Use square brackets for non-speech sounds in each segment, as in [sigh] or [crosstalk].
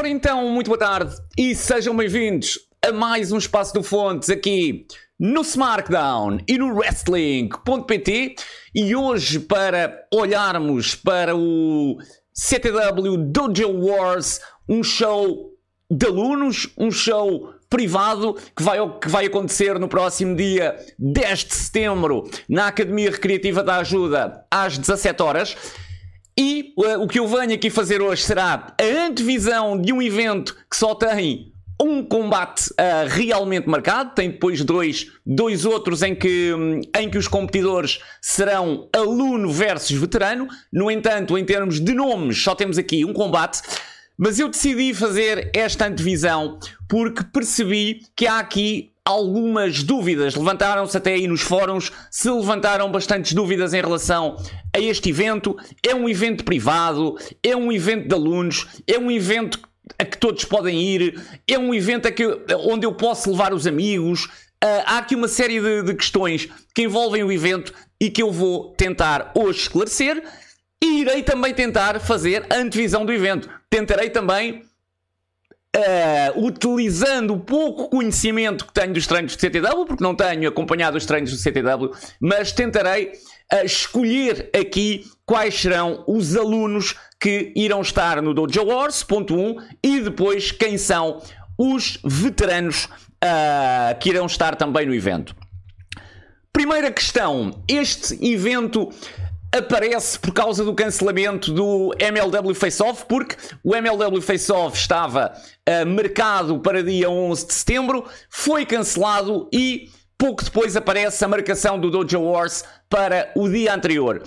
Ora então, muito boa tarde e sejam bem-vindos a mais um Espaço do Fontes aqui no SmackDown e no Wrestling.pt e hoje para olharmos para o CTW Dojo Wars, um show de alunos, um show privado que vai, que vai acontecer no próximo dia 10 de setembro na Academia Recreativa da Ajuda às 17 horas. E uh, o que eu venho aqui fazer hoje será a antevisão de um evento que só tem um combate uh, realmente marcado, tem depois dois, dois outros em que, um, em que os competidores serão aluno versus veterano. No entanto, em termos de nomes, só temos aqui um combate. Mas eu decidi fazer esta antevisão porque percebi que há aqui algumas dúvidas. Levantaram-se até aí nos fóruns, se levantaram bastantes dúvidas em relação a este evento. É um evento privado, é um evento de alunos, é um evento a que todos podem ir, é um evento a que, onde eu posso levar os amigos. Uh, há aqui uma série de, de questões que envolvem o evento e que eu vou tentar hoje esclarecer. E irei também tentar fazer a antevisão do evento. Tentarei também Uh, utilizando o pouco conhecimento que tenho dos treinos do CTW, porque não tenho acompanhado os treinos do CTW, mas tentarei uh, escolher aqui quais serão os alunos que irão estar no Dojo Wars, ponto 1, e depois quem são os veteranos uh, que irão estar também no evento. Primeira questão: este evento aparece por causa do cancelamento do MLW Face-Off, porque o MLW Face-Off estava uh, marcado para dia 11 de setembro, foi cancelado e pouco depois aparece a marcação do Dojo Wars para o dia anterior.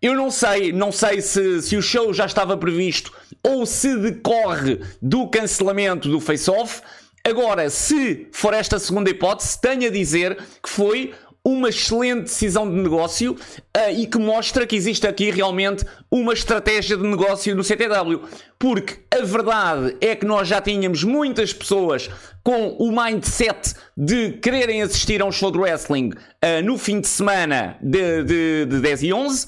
Eu não sei, não sei se, se o show já estava previsto ou se decorre do cancelamento do Face-Off. Agora, se for esta segunda hipótese, tenho a dizer que foi uma excelente decisão de negócio uh, e que mostra que existe aqui realmente uma estratégia de negócio no CTW. Porque a verdade é que nós já tínhamos muitas pessoas com o mindset de quererem assistir a um show de wrestling uh, no fim de semana de, de, de 10 e 11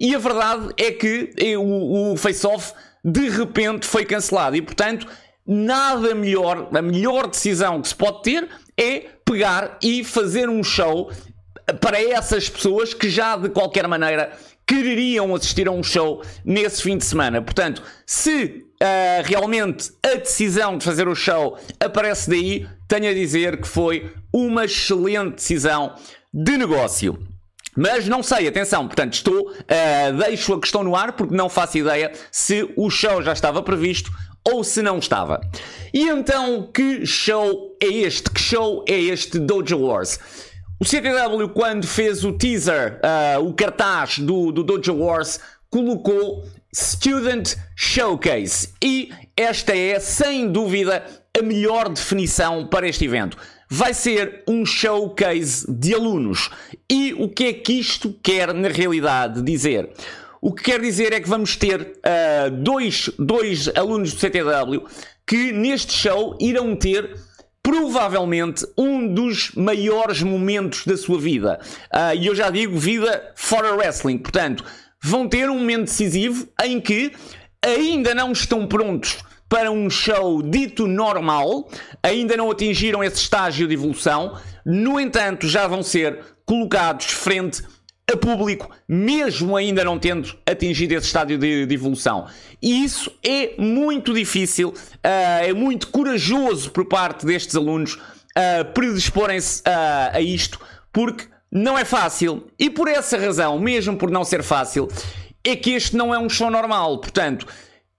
e a verdade é que eh, o, o face-off de repente foi cancelado e portanto nada melhor, a melhor decisão que se pode ter é pegar e fazer um show para essas pessoas que já de qualquer maneira quereriam assistir a um show nesse fim de semana. Portanto, se uh, realmente a decisão de fazer o show aparece daí, tenho a dizer que foi uma excelente decisão de negócio. Mas não sei, atenção, portanto, estou, uh, deixo a questão no ar porque não faço ideia se o show já estava previsto ou se não estava. E então, que show é este? Que show é este Dojo Wars? O CTW, quando fez o teaser, uh, o cartaz do, do Dojo Wars, colocou Student Showcase. E esta é, sem dúvida, a melhor definição para este evento. Vai ser um showcase de alunos. E o que é que isto quer, na realidade, dizer? O que quer dizer é que vamos ter uh, dois, dois alunos do CTW que neste show irão ter provavelmente um dos maiores momentos da sua vida. Uh, e eu já digo vida fora wrestling. Portanto, vão ter um momento decisivo em que ainda não estão prontos para um show dito normal, ainda não atingiram esse estágio de evolução, no entanto, já vão ser colocados frente a público, mesmo ainda não tendo atingido esse estádio de, de evolução. E isso é muito difícil, uh, é muito corajoso por parte destes alunos uh, predisporem-se uh, a isto, porque não é fácil. E por essa razão, mesmo por não ser fácil, é que este não é um show normal. Portanto,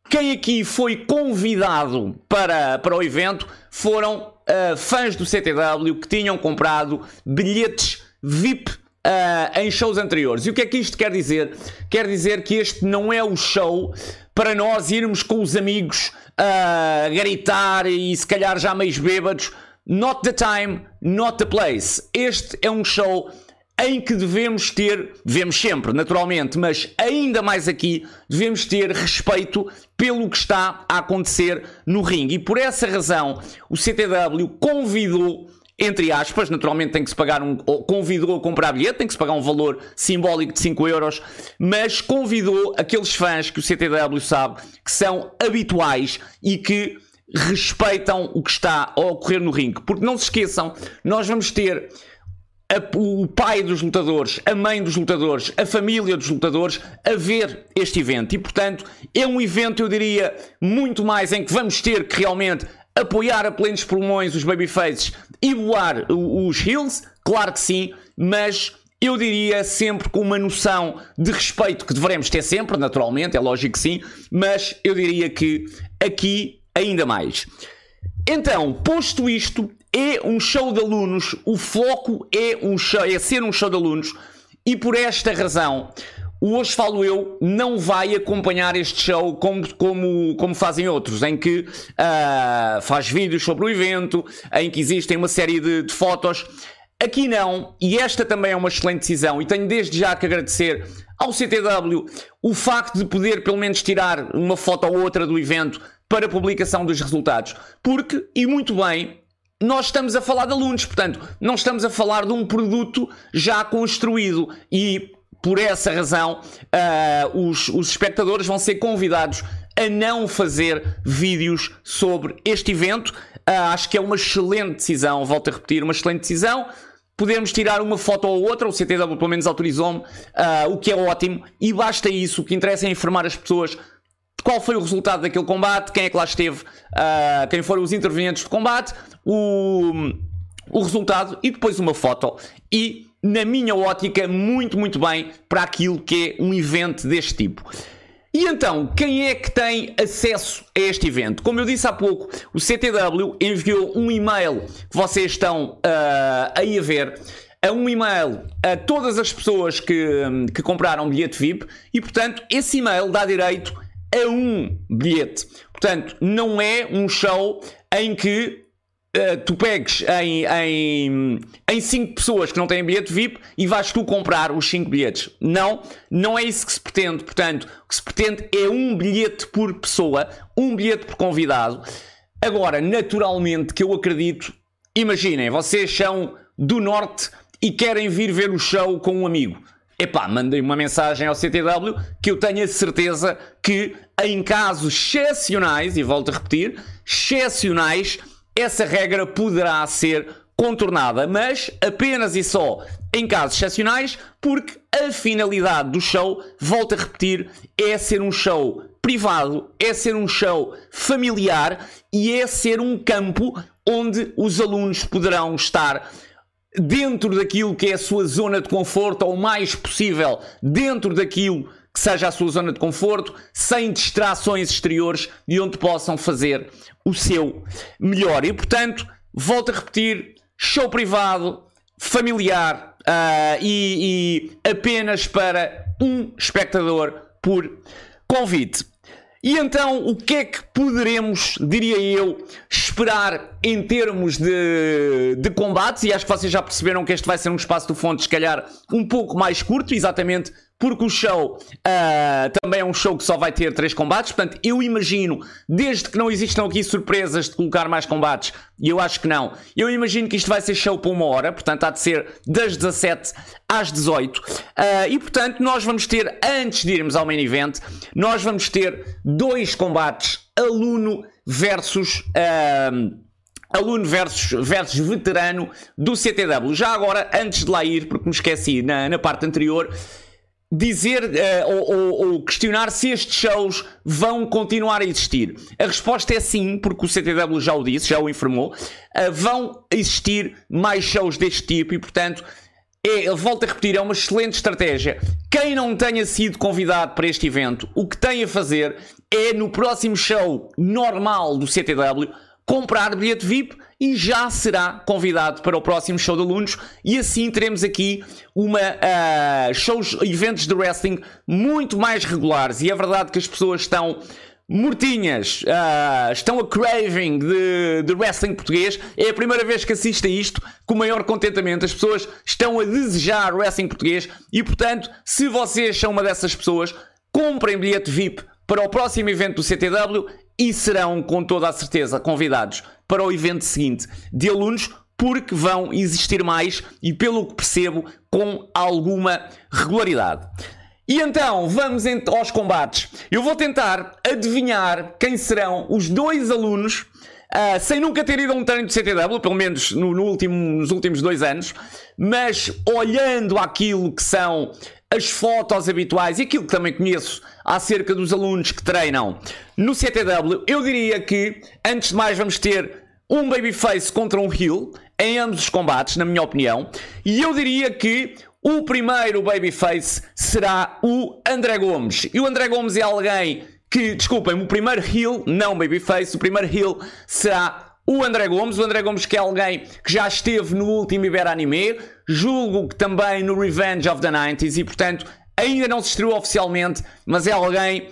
quem aqui foi convidado para, para o evento foram uh, fãs do CTW que tinham comprado bilhetes VIP uh, em shows anteriores. E o que é que isto quer dizer? Quer dizer que este não é o show para nós irmos com os amigos a uh, gritar e se calhar já meio bêbados. Not the time, not the place. Este é um show em que devemos ter, devemos sempre, naturalmente, mas ainda mais aqui, devemos ter respeito pelo que está a acontecer no ringue. E por essa razão, o CTW convidou entre aspas, naturalmente tem que se pagar um, convidou a comprar bilhete, tem que se pagar um valor simbólico de 5 euros, mas convidou aqueles fãs que o CTW sabe que são habituais e que respeitam o que está a ocorrer no ringue. Porque não se esqueçam, nós vamos ter a, o pai dos lutadores, a mãe dos lutadores, a família dos lutadores a ver este evento. E portanto, é um evento, eu diria, muito mais em que vamos ter que realmente apoiar a plenos pulmões os babyfaces voar os heels, claro que sim, mas eu diria sempre com uma noção de respeito que devemos ter sempre, naturalmente, é lógico que sim, mas eu diria que aqui ainda mais. Então, posto isto, é um show de alunos, o foco é, um show, é ser um show de alunos, e por esta razão, o Hoje Falo Eu não vai acompanhar este show como, como, como fazem outros, em que uh, faz vídeos sobre o evento, em que existem uma série de, de fotos. Aqui não, e esta também é uma excelente decisão, e tenho desde já que agradecer ao CTW o facto de poder pelo menos tirar uma foto ou outra do evento para publicação dos resultados. Porque, e muito bem, nós estamos a falar de alunos, portanto, não estamos a falar de um produto já construído e por essa razão uh, os, os espectadores vão ser convidados a não fazer vídeos sobre este evento. Uh, acho que é uma excelente decisão, volto a repetir, uma excelente decisão. Podemos tirar uma foto ou outra, o CTW pelo menos autorizou-me, uh, o que é ótimo, e basta isso. O que interessa é informar as pessoas qual foi o resultado daquele combate, quem é que lá esteve, uh, quem foram os intervenientes do combate, o, o resultado e depois uma foto. E, na minha ótica, muito, muito bem para aquilo que é um evento deste tipo. E então, quem é que tem acesso a este evento? Como eu disse há pouco, o CTW enviou um e-mail que vocês estão uh, aí a ver a um e-mail a todas as pessoas que, que compraram bilhete VIP e, portanto, esse e-mail dá direito a um bilhete. Portanto, não é um show em que uh, tu pegues em, em, em cinco pessoas que não têm bilhete VIP e vais tu comprar os cinco bilhetes. Não, não é isso que se pretende. Portanto, o que se pretende é um bilhete por pessoa, um bilhete por convidado. Agora, naturalmente, que eu acredito, imaginem, vocês são do Norte e querem vir ver o show com um amigo epá, mandei uma mensagem ao CTW que eu tenho a certeza que em casos excepcionais, e volto a repetir, excepcionais, essa regra poderá ser contornada, mas apenas e só em casos excepcionais, porque a finalidade do show, volto a repetir, é ser um show privado, é ser um show familiar e é ser um campo onde os alunos poderão estar dentro daquilo que é a sua zona de conforto, ou mais possível dentro daquilo que seja a sua zona de conforto, sem distrações exteriores e onde possam fazer o seu melhor. E portanto, volto a repetir: show privado, familiar uh, e, e apenas para um espectador por convite. E então, o que é que poderemos, diria eu, esperar em termos de, de combates? E acho que vocês já perceberam que este vai ser um espaço do fonte, se calhar, um pouco mais curto, exatamente porque o show uh, também é um show que só vai ter três combates. Portanto, eu imagino, desde que não existam aqui surpresas de colocar mais combates, e eu acho que não, eu imagino que isto vai ser show por uma hora, portanto, há de ser das 17 às 18. Uh, ah, e portanto, nós vamos ter, antes de irmos ao main event, nós vamos ter dois combates aluno versus. Uh, aluno versus, versus veterano do CTW. Já agora, antes de lá ir, porque me esqueci na, na parte anterior, dizer uh, ou, ou, ou, questionar se estes shows vão continuar a existir. A resposta é sim, porque o CTW já o disse, já o informou. Uh, vão existir mais shows deste tipo e, portanto, é, volto a repetir, é uma excelente estratégia. Quem não tenha sido convidado para este evento, o que tem a fazer é no próximo show normal do CTW comprar bilhete VIP e já será convidado para o próximo show de alunos e assim teremos aqui uma uh, shows, eventos de wrestling muito mais regulares e é verdade que as pessoas estão mortinhas, uh, estão a craving de, de, wrestling português. É a primeira vez que assisto a isto com maior contentamento. As pessoas estão a desejar wrestling português e, portanto, se vocês são uma dessas pessoas, comprem bilhete VIP para o próximo evento do CTW e serão, com toda a certeza, convidados para o evento seguinte de alunos, porque vão existir mais e, pelo que percebo, com alguma regularidade. E então, vamos aos combates. Eu vou tentar adivinhar quem serão os dois alunos, uh, sem nunca ter ido a um treino de CTW, pelo menos no, no último, nos últimos dois anos, mas olhando aquilo que são as fotos habituais e aquilo que também conheço acerca dos alunos que treinam no CTW, eu diria que, antes de mais, vamos ter um Babyface contra um Heel em ambos os combates, na minha opinião, e eu diria que o primeiro babyface será o André Gomes. E o André Gomes é alguém que, desculpem, o primeiro heel, não babyface, o primeiro heel será o André Gomes. O André Gomes que é alguém que já esteve no último Ibera Anime, julgo que também no Revenge of the 90s e, portanto, ainda não se estreou oficialmente, mas é alguém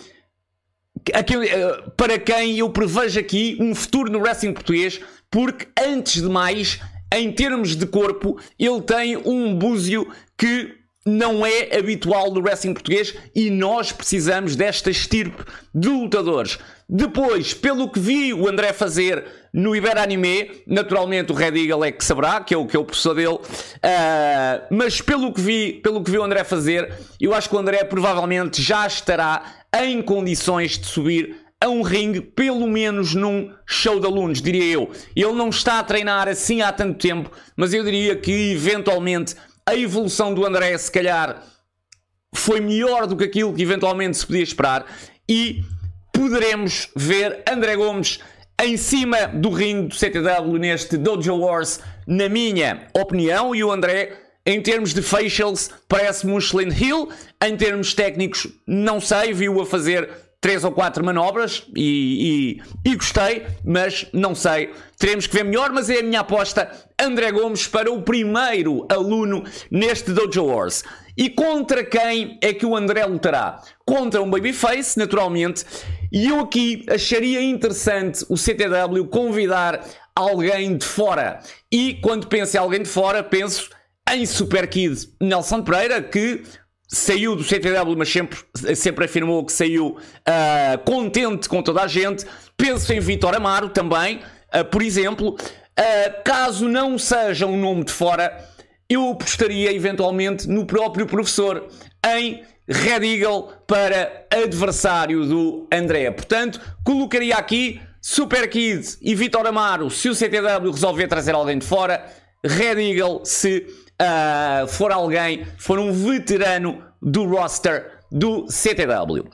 para quem eu prevejo aqui um futuro no wrestling português, porque antes de mais em termos de corpo, ele tem um búzio que não é habitual no wrestling português e nós precisamos desta estirpe de lutadores. Depois, pelo que vi o André fazer no Ibera Anime, naturalmente o Red Eagle é que saberá, que é o, que é o professor dele, uh, mas pelo que, vi, pelo que vi o André fazer, eu acho que o André provavelmente já estará em condições de subir a um ringue, pelo menos num show de alunos, diria eu. Ele não está a treinar assim há tanto tempo, mas eu diria que eventualmente a evolução do André, se calhar, foi melhor do que aquilo que eventualmente se podia esperar e poderemos ver André Gomes em cima do ringue do CTW neste Dojo Wars, na minha opinião, e o André. Em termos de facials, parece-me um excelente heel. Em termos técnicos, não sei, viu-o a fazer três ou quatro manobras e, e, e, gostei, mas não sei. Teremos que ver melhor, mas é a minha aposta. André Gomes para o primeiro aluno neste Dojo Wars. E contra quem é que o André lutará? Contra um Babyface, naturalmente. E eu aqui acharia interessante o CTW convidar alguém de fora. E quando penso em alguém de fora, penso em Super Kid Nelson Pereira, que saiu do CTW, mas sempre, sempre afirmou que saiu uh, contente com toda a gente. Penso em Vitor Amaro também, uh, por exemplo. Uh, caso não seja um nome de fora, eu apostaria eventualmente no próprio professor, em Red Eagle para adversário do André. Portanto, colocaria aqui Super Kid e Vitor Amaro se o CTW resolver trazer alguém de fora, Red Eagle se uh, for alguém, for um veterano do roster do CTW.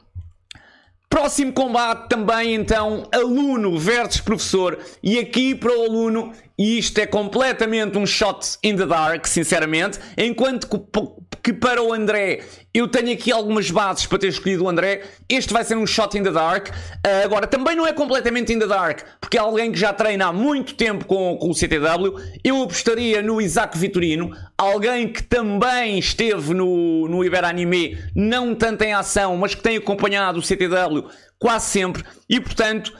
Próximo combate também então aluno versus professor e aqui para o aluno e isto é completamente um shot in the dark, sinceramente, enquanto que para o André eu tenho aqui algumas bases para ter escolhido o André. Este vai ser um shot in the dark. Uh, agora, também não é completamente in the dark, porque é alguém que já treina há muito tempo com, com o CTW. Eu apostaria no Isaac Vitorino, alguém que também esteve no, no Ibera Anime, não tanto em ação, mas que tem acompanhado o CTW quase sempre. E portanto,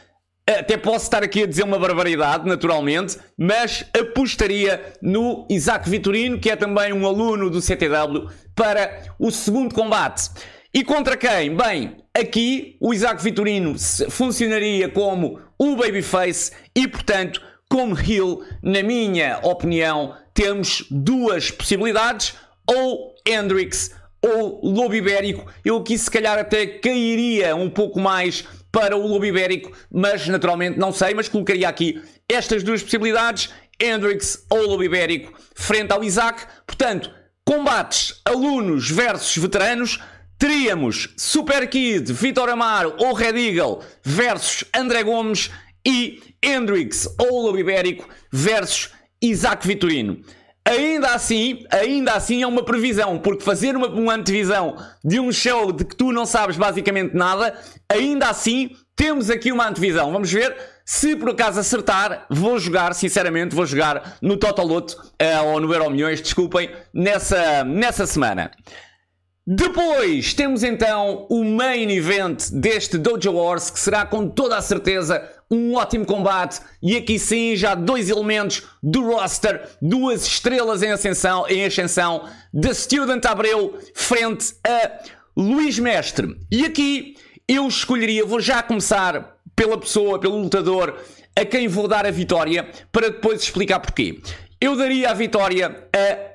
até posso estar aqui a dizer uma barbaridade, naturalmente, mas apostaria no Isaac Vitorino, que é também um aluno do CTW, para o segundo combate. E contra quem? Bem, aqui o Isaac Vitorino funcionaria como o Babyface e, portanto, como heel, na minha opinião, temos duas possibilidades, ou Hendrix ou Lobo Ibérico. Eu aqui se calhar até cairia um pouco mais para o Lobo Ibérico, mas naturalmente não sei, mas colocaria aqui estas duas possibilidades, Hendrix ou Lobo Ibérico, frente ao Isaac. Portanto, combates alunos versus veteranos, teríamos Super Kid, Vitor Amaro ou Red Eagle versus André Gomes e Hendrix ou Lobo Ibérico versus Isaac Vitorino. Ainda assim, ainda assim é uma previsão, porque fazer uma, uma antevisão de um show de que tu não sabes basicamente nada, ainda assim temos aqui uma antevisão. Vamos ver se por acaso acertar, vou jogar, sinceramente, vou jogar no Totaloto uh, ou no Euro Milhões, desculpem, nessa, nessa semana. Depois temos então o main event deste Dojo Wars, que será com toda a certeza um ótimo combate. E aqui sim, já dois elementos do roster, duas estrelas em ascensão, em ascensão, The Student Abreu frente a Luís Mestre. E aqui eu escolheria, vou já começar pela pessoa, pelo lutador a quem vou dar a vitória, para depois explicar porquê. Eu daria a vitória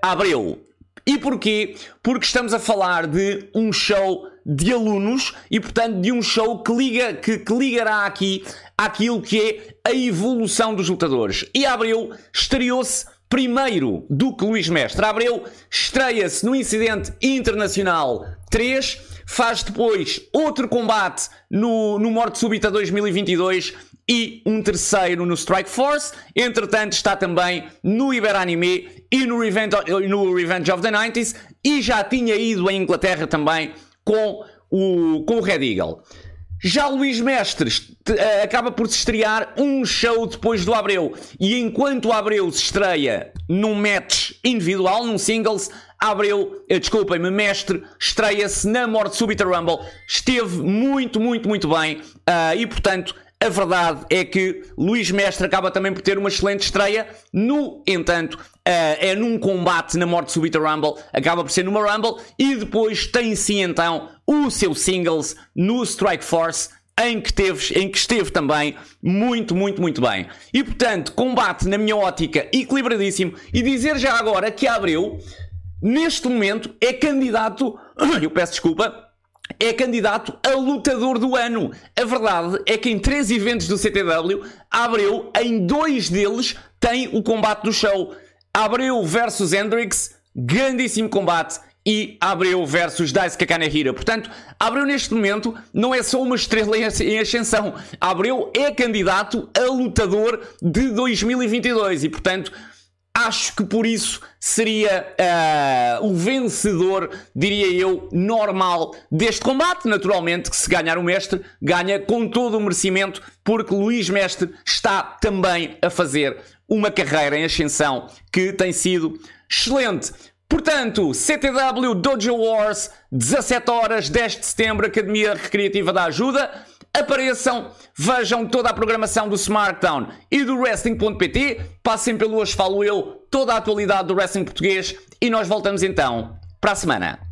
a Abreu. E porquê? Porque estamos a falar de um show de alunos e, portanto, de um show que, liga, que, que ligará aqui àquilo que é a evolução dos lutadores. E Abreu estreou-se primeiro do que Luís Mestre. Abreu estreia-se no Incidente Internacional 3, faz depois outro combate no, no Morte Súbita 2022 e um terceiro no Strike Force. Entretanto, está também no Iberanime e no Revenge, no Revenge of the 90s e já tinha ido à Inglaterra também com o, com o Red Eagle. Já Luís Mestres eh, acaba por se estrear um show depois do Abreu. E enquanto o Abreu se estreia num match individual, num singles, Abreu, eh, desculpem-me, Mestre, estreia-se na Morte Súbita Rumble. Esteve muito, muito, muito bem. Uh, e portanto, a verdade é que Luís Mestre acaba também por ter uma excelente estreia. No entanto, uh, é num combate na Morte Súbita Rumble, acaba por ser numa Rumble e depois tem sim então o seu singles no Strike Force. Em que, teve, em que esteve também muito, muito, muito bem. E portanto, combate na minha ótica equilibradíssimo. E dizer já agora que Abreu, neste momento, é candidato. [coughs] Eu peço desculpa, é candidato a lutador do ano. A verdade é que em três eventos do CTW, Abreu, em dois deles, tem o combate do show. Abreu versus Hendrix, grandíssimo combate. E Abreu versus Daisuke Kanehira. Portanto, Abreu neste momento não é só uma estrela em ascensão. Abreu é candidato a lutador de 2022. E, portanto, Acho que por isso seria uh, o vencedor, diria eu, normal deste combate. Naturalmente, que se ganhar o mestre, ganha com todo o merecimento, porque Luís Mestre está também a fazer uma carreira em ascensão que tem sido excelente. Portanto, CTW Dojo Wars, 17 horas, 10 de setembro, Academia Recreativa da Ajuda apareçam, vejam toda a programação do SmackDown e do Wrestling.pt, passem pelo Hoje Falo Eu, toda a atualidade do wrestling português. E nós voltamos então para a semana.